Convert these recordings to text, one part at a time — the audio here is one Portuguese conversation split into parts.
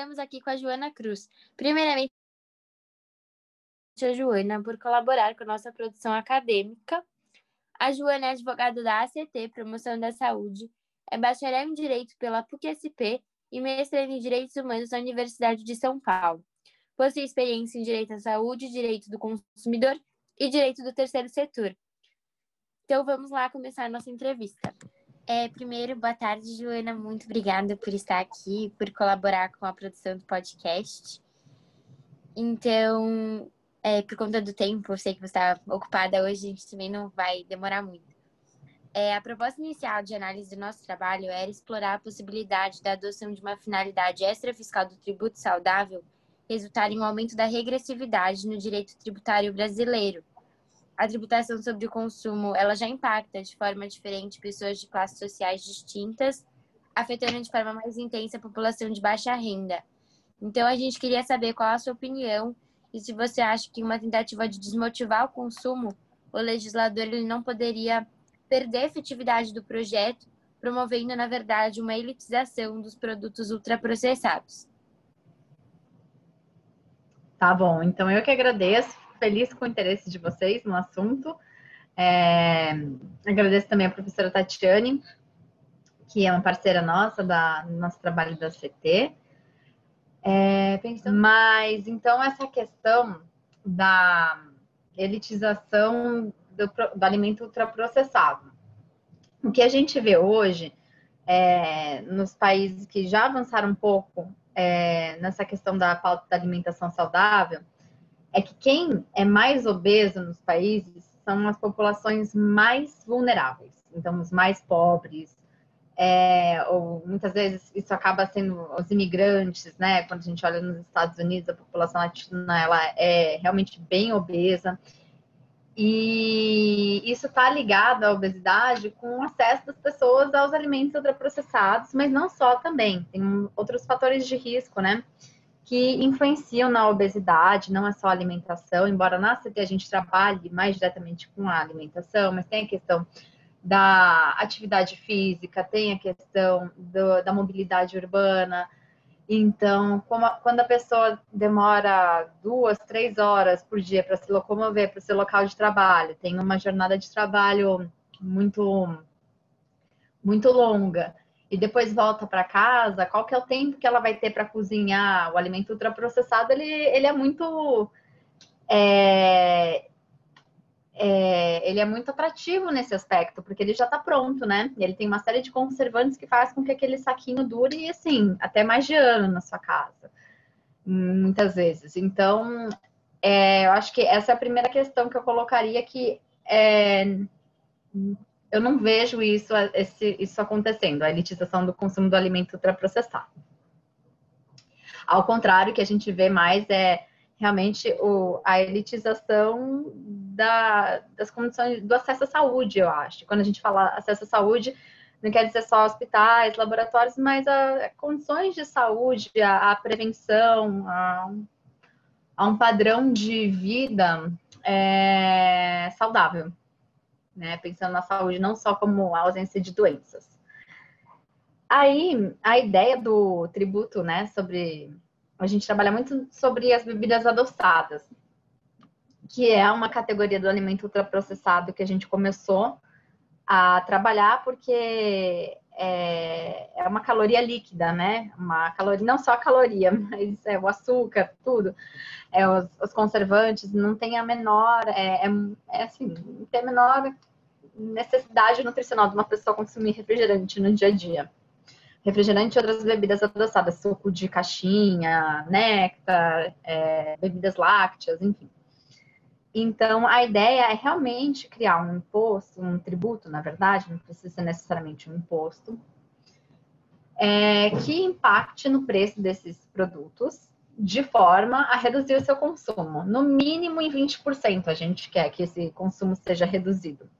estamos aqui com a Joana Cruz. Primeiramente, a Joana por colaborar com nossa produção acadêmica. A Joana é advogada da ACT, Promoção da Saúde, é bacharel em Direito pela PUC-SP e mestre em Direitos Humanos na Universidade de São Paulo. Possui experiência em Direito à Saúde, Direito do Consumidor e Direito do Terceiro Setor. Então, vamos lá começar nossa entrevista. É, primeiro, boa tarde, Joana. Muito obrigada por estar aqui, por colaborar com a produção do podcast. Então, é, por conta do tempo, eu sei que você está ocupada hoje, a gente também não vai demorar muito. É, a proposta inicial de análise do nosso trabalho era explorar a possibilidade da adoção de uma finalidade extrafiscal do tributo saudável resultar em um aumento da regressividade no direito tributário brasileiro. A tributação sobre o consumo, ela já impacta de forma diferente pessoas de classes sociais distintas, afetando de forma mais intensa a população de baixa renda. Então, a gente queria saber qual a sua opinião e se você acha que uma tentativa de desmotivar o consumo, o legislador ele não poderia perder a efetividade do projeto, promovendo, na verdade, uma elitização dos produtos ultraprocessados. Tá bom, então eu que agradeço, feliz com o interesse de vocês no assunto. É, agradeço também a professora Tatiane, que é uma parceira nossa da, do nosso trabalho da CT. É, pensando... Mas então essa questão da elitização do, do alimento ultraprocessado. O que a gente vê hoje é, nos países que já avançaram um pouco é, nessa questão da pauta da alimentação saudável é que quem é mais obeso nos países são as populações mais vulneráveis, então os mais pobres, é, ou muitas vezes isso acaba sendo os imigrantes, né? Quando a gente olha nos Estados Unidos, a população latina ela é realmente bem obesa. E isso está ligado à obesidade com o acesso das pessoas aos alimentos ultraprocessados, mas não só também. Tem outros fatores de risco, né? Que influenciam na obesidade, não é só a alimentação, embora na CT a gente trabalhe mais diretamente com a alimentação, mas tem a questão da atividade física, tem a questão do, da mobilidade urbana, então, a, quando a pessoa demora duas, três horas por dia para se locomover para o seu local de trabalho, tem uma jornada de trabalho muito, muito longa, e depois volta para casa, qual que é o tempo que ela vai ter para cozinhar? O alimento ultraprocessado, ele, ele é muito... É, é, ele é muito atrativo nesse aspecto, porque ele já está pronto, né? Ele tem uma série de conservantes que faz com que aquele saquinho dure, assim, até mais de ano na sua casa, muitas vezes. Então, é, eu acho que essa é a primeira questão que eu colocaria que é, eu não vejo isso, esse, isso acontecendo, a elitização do consumo do alimento ultraprocessado. Ao contrário, o que a gente vê mais é realmente o, a elitização da, das condições do acesso à saúde, eu acho. Quando a gente fala acesso à saúde, não quer dizer só hospitais, laboratórios, mas a, a condições de saúde, a, a prevenção, a, a, um padrão de vida é, saudável, né? Pensando na saúde não só como a ausência de doenças. Aí, a ideia do tributo, né, sobre a gente trabalha muito sobre as bebidas adoçadas, que é uma categoria do alimento ultraprocessado que a gente começou a trabalhar porque é, é uma caloria líquida, né? Uma caloria, não só a caloria, mas é o açúcar, tudo, é os, os conservantes, não tem a menor, é, é, é assim, não tem a menor necessidade nutricional de uma pessoa consumir refrigerante no dia a dia refrigerante e outras bebidas adoçadas, suco de caixinha, néctar, é, bebidas lácteas, enfim. Então, a ideia é realmente criar um imposto, um tributo, na verdade, não precisa ser necessariamente um imposto, é, que impacte no preço desses produtos de forma a reduzir o seu consumo. No mínimo em 20% a gente quer que esse consumo seja reduzido.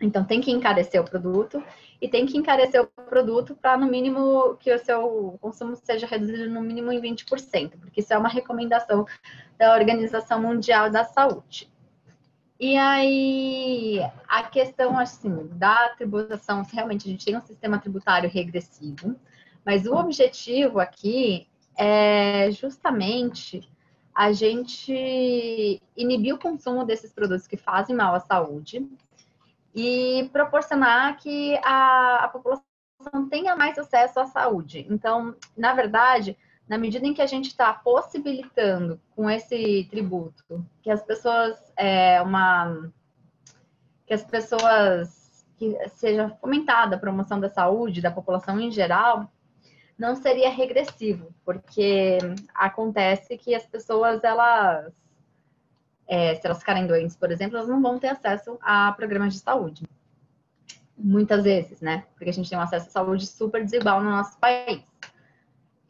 Então, tem que encarecer o produto e tem que encarecer o produto para, no mínimo, que o seu consumo seja reduzido no mínimo em 20%, porque isso é uma recomendação da Organização Mundial da Saúde. E aí, a questão, assim, da tributação, se realmente a gente tem um sistema tributário regressivo, mas o objetivo aqui é justamente a gente inibir o consumo desses produtos que fazem mal à saúde e proporcionar que a, a população tenha mais acesso à saúde. Então, na verdade, na medida em que a gente está possibilitando com esse tributo que as pessoas é, uma que as pessoas que seja fomentada a promoção da saúde da população em geral não seria regressivo porque acontece que as pessoas elas é, se elas ficarem doentes por exemplo elas não vão ter acesso a programas de saúde. Muitas vezes né? Porque a gente tem um acesso à saúde super desigual no nosso país.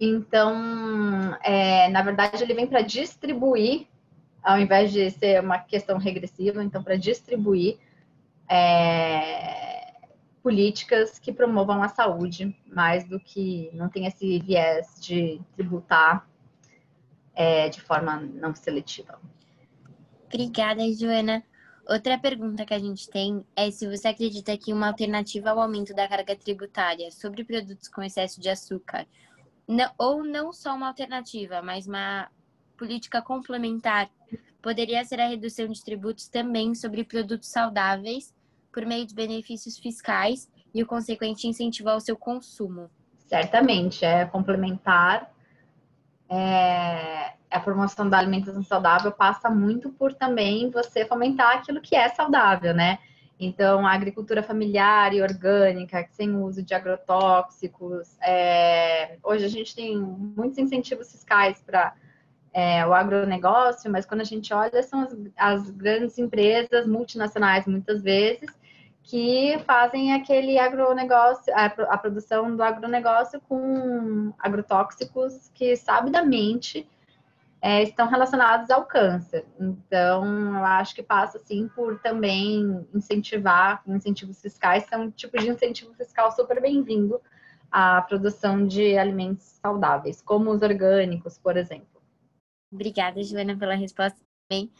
Então, é, na verdade, ele vem para distribuir, ao invés de ser uma questão regressiva, então, para distribuir é, políticas que promovam a saúde, mais do que não tem esse viés de tributar é, de forma não seletiva. Obrigada, Joana. Outra pergunta que a gente tem é se você acredita que uma alternativa ao aumento da carga tributária sobre produtos com excesso de açúcar não, ou não só uma alternativa, mas uma política complementar, poderia ser a redução de tributos também sobre produtos saudáveis por meio de benefícios fiscais e o consequente incentivo ao seu consumo. Certamente, é complementar. É, a promoção da alimentação saudável passa muito por também você fomentar aquilo que é saudável, né? Então, a agricultura familiar e orgânica, sem uso de agrotóxicos. É... Hoje a gente tem muitos incentivos fiscais para é, o agronegócio, mas quando a gente olha, são as, as, grandes empresas multinacionais, muitas vezes, que fazem aquele agronegócio, a, a produção do agronegócio com agrotóxicos que sabidamente é, estão relacionados ao câncer. Então, eu acho que passa, assim, por também incentivar, incentivos fiscais, são um tipo de incentivo fiscal super bem-vindo à produção de alimentos saudáveis, como os orgânicos, por exemplo. Obrigada, Joana, pela resposta também.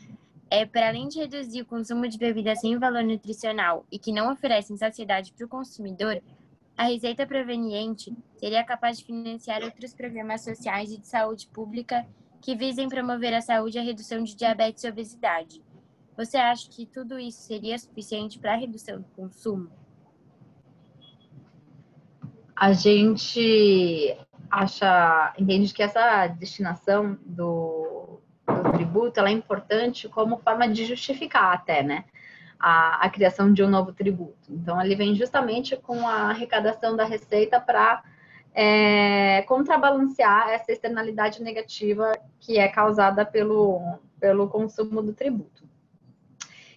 É, para além de reduzir o consumo de bebidas sem valor nutricional e que não oferecem saciedade para o consumidor, a receita proveniente seria capaz de financiar outros programas sociais e de saúde pública que visem promover a saúde e a redução de diabetes e obesidade. Você acha que tudo isso seria suficiente para a redução do consumo? A gente acha, entende que essa destinação do, do tributo é importante como forma de justificar até, né? A, a, criação de um novo tributo. Então, ele vem justamente com a arrecadação da receita para é, contrabalancear essa externalidade negativa que é causada pelo, pelo consumo do tributo.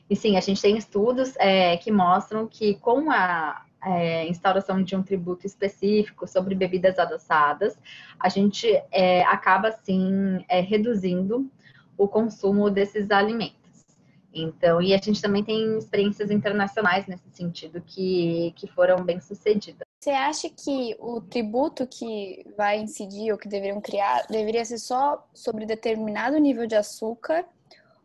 E sim, a gente tem estudos é, que mostram que com a é, instauração de um tributo específico sobre bebidas adoçadas, a gente é, acaba, sim, é, reduzindo o consumo desses alimentos. Então, e a gente também tem experiências internacionais nesse sentido que, que foram bem sucedidas. Você acha que o tributo que vai incidir ou que deveriam criar deveria ser só sobre determinado nível de açúcar?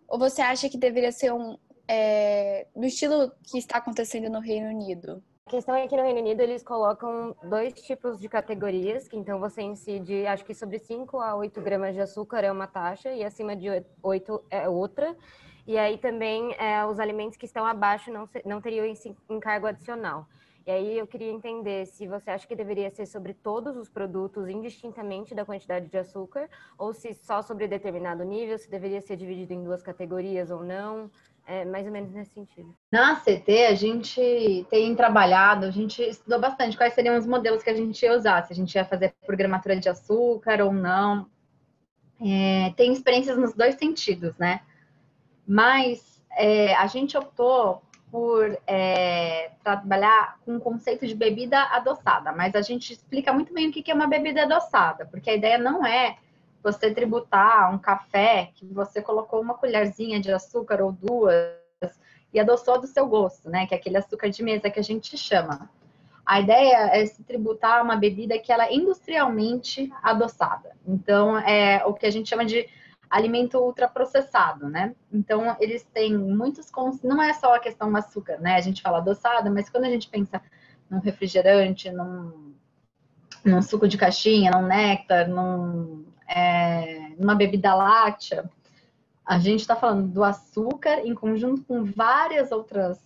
Ou você acha que deveria ser um é, estilo que está acontecendo no Reino Unido? A questão é que no Reino Unido eles colocam dois tipos de categorias, que então você incide, acho que sobre 5 a 8 gramas de açúcar é uma taxa e acima de 8 é outra. E aí também é, os alimentos que estão abaixo não, não teriam encargo adicional. E aí eu queria entender se você acha que deveria ser sobre todos os produtos, indistintamente da quantidade de açúcar, ou se só sobre determinado nível, se deveria ser dividido em duas categorias ou não. É mais ou menos nesse sentido. Na CT, a gente tem trabalhado, a gente estudou bastante quais seriam os modelos que a gente ia usar, se a gente ia fazer programatura de açúcar ou não. É, tem experiências nos dois sentidos, né? Mas é, a gente optou por é, trabalhar com o conceito de bebida adoçada, mas a gente explica muito bem o que é uma bebida adoçada, porque a ideia não é você tributar um café que você colocou uma colherzinha de açúcar ou duas e adoçou do seu gosto, né? Que é aquele açúcar de mesa que a gente chama. A ideia é se tributar uma bebida que ela é industrialmente adoçada. Então, é o que a gente chama de alimento ultraprocessado, né? Então, eles têm muitos. Não é só a questão do açúcar, né? A gente fala adoçada, mas quando a gente pensa num refrigerante, num, num suco de caixinha, num néctar, num, é, numa bebida láctea, a gente está falando do açúcar em conjunto com várias outras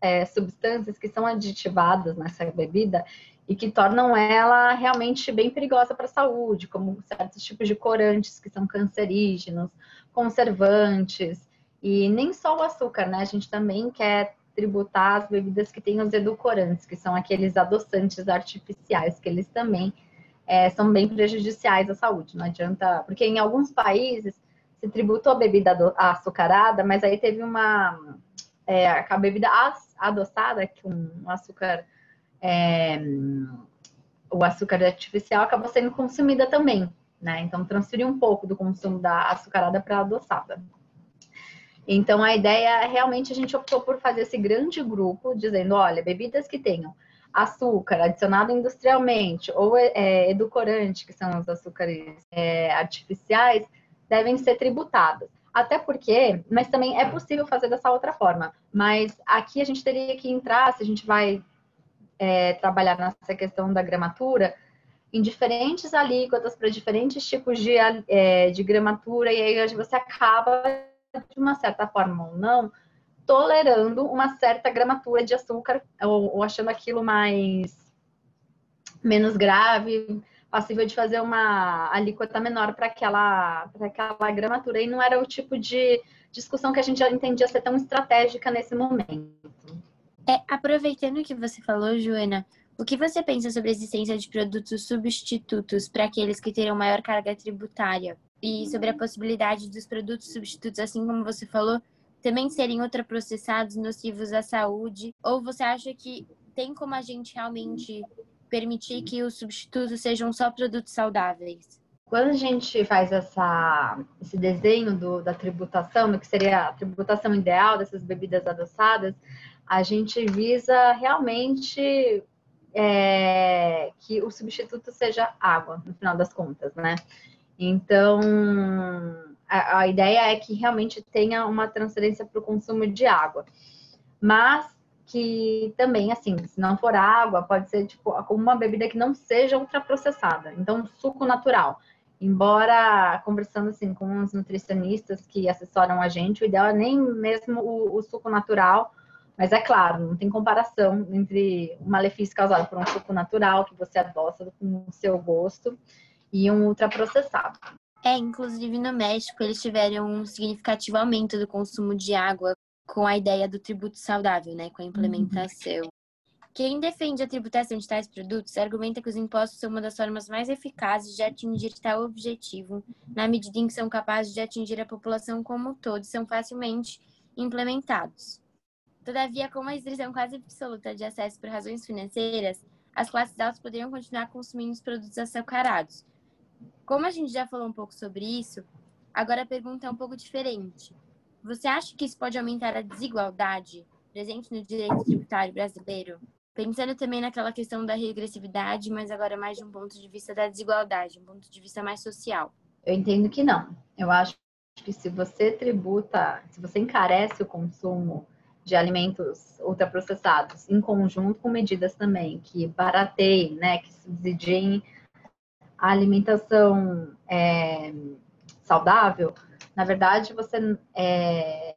é, substâncias que são aditivadas nessa bebida e que tornam ela realmente bem perigosa para a saúde, como certos tipos de corantes que são cancerígenos, conservantes, e nem só o açúcar, né? A gente também quer tributar as bebidas que têm os edulcorantes, que são aqueles adoçantes artificiais, que eles também é, são bem prejudiciais à saúde. Não adianta, porque em alguns países se tributou a bebida açucarada, mas aí teve uma é, a bebida adoçada, com um açúcar é, o açúcar artificial acabou sendo consumida também, né? Então transferiu um pouco do consumo da açucarada para a adoçada. Então a ideia é realmente a gente optou por fazer esse grande grupo, dizendo, olha, bebidas que tenham açúcar adicionado industrialmente ou é, edulcorante, que são os açúcares é, artificiais, devem ser tributadas. Até porque, mas também é possível fazer dessa outra forma. Mas aqui a gente teria que entrar, se a gente vai é, trabalhar nessa questão da gramatura em diferentes alíquotas para diferentes tipos de, é, de gramatura, e aí você acaba, de uma certa forma ou não, tolerando uma certa gramatura de açúcar, ou, ou achando aquilo mais menos grave, passível de fazer uma alíquota menor para aquela, aquela gramatura. E não era o tipo de discussão que a gente já entendia ser tão estratégica nesse momento. É, aproveitando o que você falou, Joana, o que você pensa sobre a existência de produtos substitutos para aqueles que terão maior carga tributária? E sobre a possibilidade dos produtos substitutos, assim como você falou, também serem ultraprocessados, nocivos à saúde? Ou você acha que tem como a gente realmente permitir que os substitutos sejam só produtos saudáveis? Quando a gente faz essa, esse desenho do, da tributação, do que seria a tributação ideal dessas bebidas adoçadas, a gente visa realmente é, que o substituto seja água, no final das contas, né? Então, a, a ideia é que realmente tenha uma transferência para o consumo de água. Mas que também, assim, se não for água, pode ser tipo uma bebida que não seja ultraprocessada. Então, suco natural. Embora conversando assim com os nutricionistas que assessoram a gente, o ideal é nem mesmo o, o suco natural, mas é claro, não tem comparação entre o malefício causado por um suco natural que você adoça com o seu gosto e um ultraprocessado. É, inclusive no México eles tiveram um significativo aumento do consumo de água com a ideia do tributo saudável, né, com a implementação. Uhum. Quem defende a tributação de tais produtos argumenta que os impostos são uma das formas mais eficazes de atingir tal objetivo, na medida em que são capazes de atingir a população como um todo e são facilmente implementados. Todavia, com uma restrição quase absoluta de acesso por razões financeiras, as classes altas poderiam continuar consumindo os produtos açucarados. Como a gente já falou um pouco sobre isso, agora a pergunta é um pouco diferente. Você acha que isso pode aumentar a desigualdade presente no direito tributário brasileiro? Pensando também naquela questão da regressividade, mas agora mais de um ponto de vista da desigualdade, um ponto de vista mais social. Eu entendo que não. Eu acho que se você tributa, se você encarece o consumo de alimentos ultraprocessados, em conjunto com medidas também que barateiem, né, que subsidiem a alimentação é, saudável, na verdade, você é,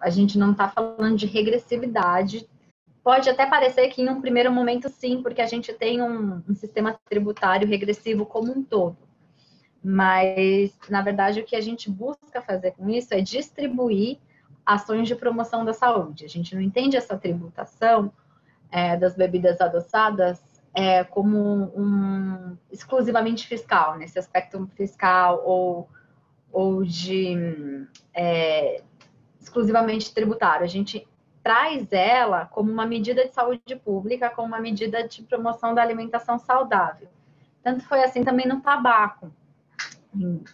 a gente não está falando de regressividade. Pode até parecer que em um primeiro momento sim, porque a gente tem um, um sistema tributário regressivo como um todo. Mas, na verdade, o que a gente busca fazer com isso é distribuir ações de promoção da saúde. A gente não entende essa tributação é, das bebidas adoçadas é, como um, exclusivamente fiscal, nesse aspecto fiscal ou, ou de é, exclusivamente tributário. A gente traz ela como uma medida de saúde pública, como uma medida de promoção da alimentação saudável. Tanto foi assim também no tabaco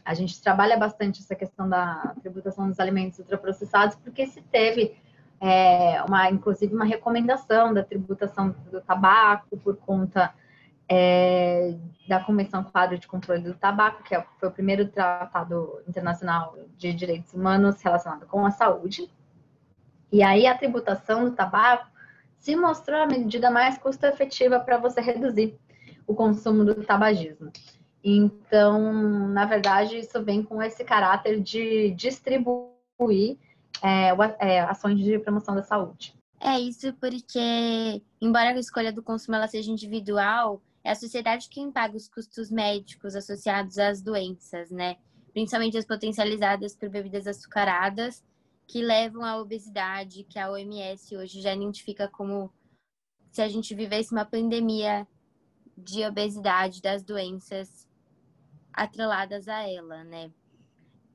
a gente trabalha bastante essa questão da tributação dos alimentos ultraprocessados, porque se teve é, uma, inclusive, uma recomendação da tributação do tabaco por conta é, da Convenção Quadro de Controle do Tabaco, que é, foi o primeiro tratado internacional de direitos humanos relacionado com a saúde. E aí a tributação do tabaco se mostrou a medida mais custo-efetiva para você reduzir o consumo do tabagismo. Então, na verdade, isso vem com esse caráter de distribuir é, é, ações de promoção da saúde. É isso porque, embora a escolha do consumo ela seja individual, é a sociedade quem paga os custos médicos associados às doenças, né? Principalmente as potencializadas por bebidas açucaradas, que levam à obesidade, que a OMS hoje já identifica como se a gente vivesse uma pandemia de obesidade, das doenças atreladas a ela, né?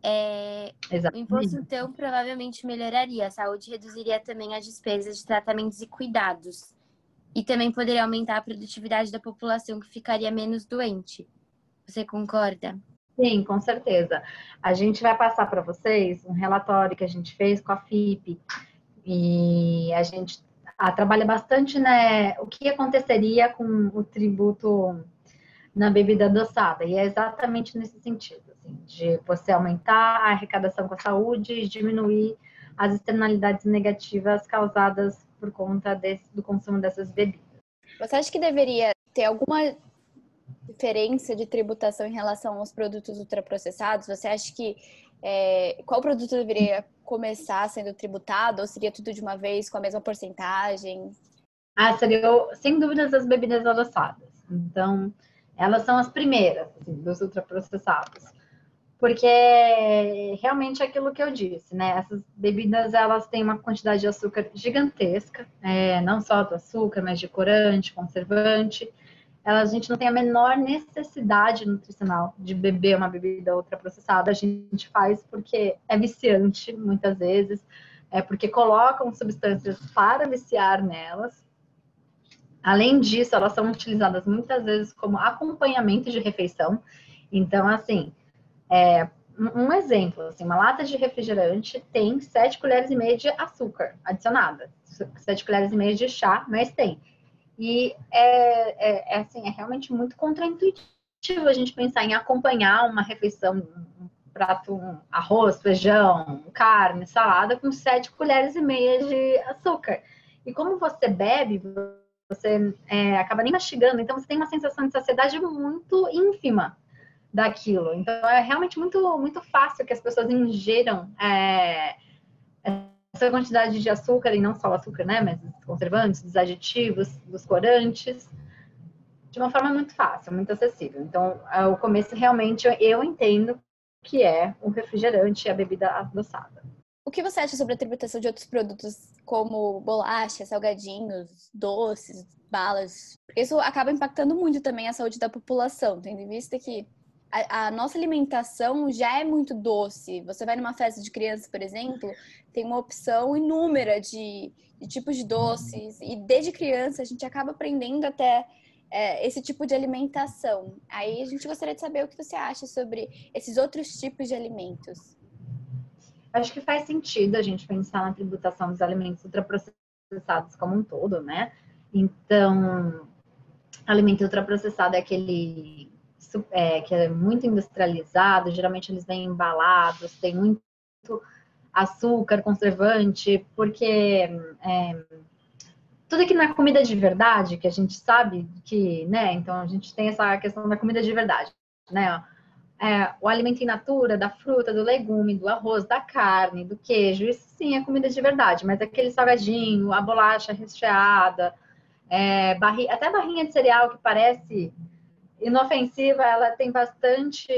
É, o imposto, então, provavelmente melhoraria. A saúde reduziria também as despesas de tratamentos e cuidados. E também poderia aumentar a produtividade da população, que ficaria menos doente. Você concorda? Sim, com certeza. A gente vai passar para vocês um relatório que a gente fez com a FIP. E a gente ah, trabalha bastante né, o que aconteceria com o tributo na bebida adoçada. E é exatamente nesse sentido, assim, de você aumentar a arrecadação com a saúde e diminuir as externalidades negativas causadas por conta desse, do consumo dessas bebidas. Você acha que deveria ter alguma diferença de tributação em relação aos produtos ultraprocessados? Você acha que é, qual produto deveria começar sendo tributado ou seria tudo de uma vez com a mesma porcentagem? Ah, seria sem dúvidas as bebidas adoçadas. Então, elas são as primeiras assim, dos ultraprocessados. Porque realmente é aquilo que eu disse, né? Essas bebidas, elas têm uma quantidade de açúcar gigantesca, é, não só do açúcar, mas de corante, conservante. Elas, a gente não tem a menor necessidade nutricional de beber uma bebida ultraprocessada. A gente faz porque é viciante, muitas vezes, é porque colocam substâncias para viciar nelas. Além disso, elas são utilizadas muitas vezes como acompanhamento de refeição. Então, assim, é, um exemplo, assim, uma lata de refrigerante tem 7 colheres e meia de açúcar adicionada, 7 colheres e meia de chá, mas tem. E é, é, é, assim, é realmente muito contraintuitivo a gente pensar em acompanhar uma refeição, um prato, um arroz, feijão, carne, salada, com 7 colheres e meia de açúcar. E como você bebe, você é, acaba nem mastigando, então você tem uma sensação de saciedade muito ínfima daquilo. Então é realmente muito, muito fácil que as pessoas ingeram é, essa quantidade de açúcar, e não só o açúcar, né, mas os conservantes, os aditivos, os corantes, de uma forma muito fácil, muito acessível. Então, o começo realmente eu entendo que é o refrigerante e a bebida adoçada. O que você acha sobre a tributação de outros produtos como bolacha, salgadinhos, doces, balas? Isso acaba impactando muito também a saúde da população, tendo em vista que a, a, nossa alimentação já é muito doce. Você vai numa festa de criança, por exemplo, tem uma opção inúmera de, de tipos de doces, e desde criança a gente acaba aprendendo até é, esse tipo de alimentação. Aí a gente gostaria de saber o que você acha sobre esses outros tipos de alimentos. Acho que faz sentido a gente pensar na tributação dos alimentos ultraprocessados como um todo, né? Então, alimento ultraprocessado é aquele é, que é muito industrializado, geralmente eles vêm embalados, tem muito açúcar, conservante, porque é, tudo que não é comida de verdade, que a gente sabe que, né? Então a gente tem essa questão da comida de verdade, né? É, o alimento in natura, da fruta, do legume, do arroz, da carne, do queijo, isso sim é comida de verdade, mas aquele salgadinho, a bolacha recheada, é, barri, até barrinha de cereal que parece inofensiva, ela tem bastante.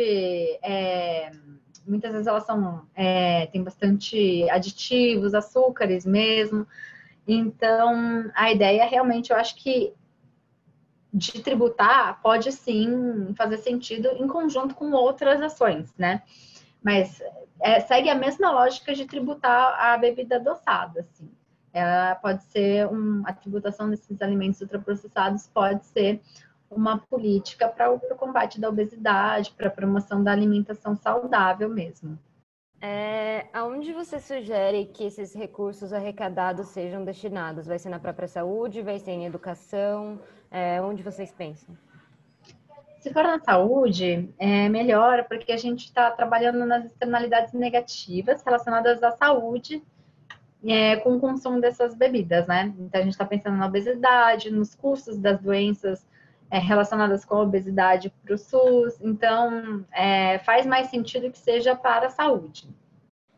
É, muitas vezes elas são. É, tem bastante aditivos, açúcares mesmo. Então, a ideia realmente, eu acho que de tributar pode sim fazer sentido em conjunto com outras ações, né? Mas é, segue a mesma lógica de tributar a bebida adoçada, assim. Ela pode ser um, a tributação desses alimentos ultraprocessados pode ser uma política para o combate da obesidade, para a promoção da alimentação saudável mesmo. É, aonde você sugere que esses recursos arrecadados sejam destinados? Vai ser na própria saúde? Vai ser em educação? É, onde vocês pensam? Se for na saúde, é melhor, porque a gente está trabalhando nas externalidades negativas relacionadas à saúde é, com o consumo dessas bebidas, né? Então, a gente está pensando na obesidade, nos custos das doenças é, relacionadas com a obesidade para o SUS. Então, é, faz mais sentido que seja para a saúde.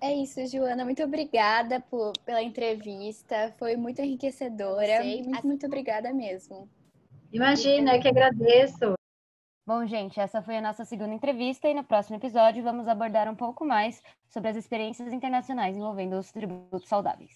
É isso, Joana. Muito obrigada por, pela entrevista. Foi muito enriquecedora. Muito, muito obrigada mesmo. Imagina, eu que agradeço. Bom, gente, essa foi a nossa segunda entrevista e no próximo episódio vamos abordar um pouco mais sobre as experiências internacionais envolvendo os tributos saudáveis.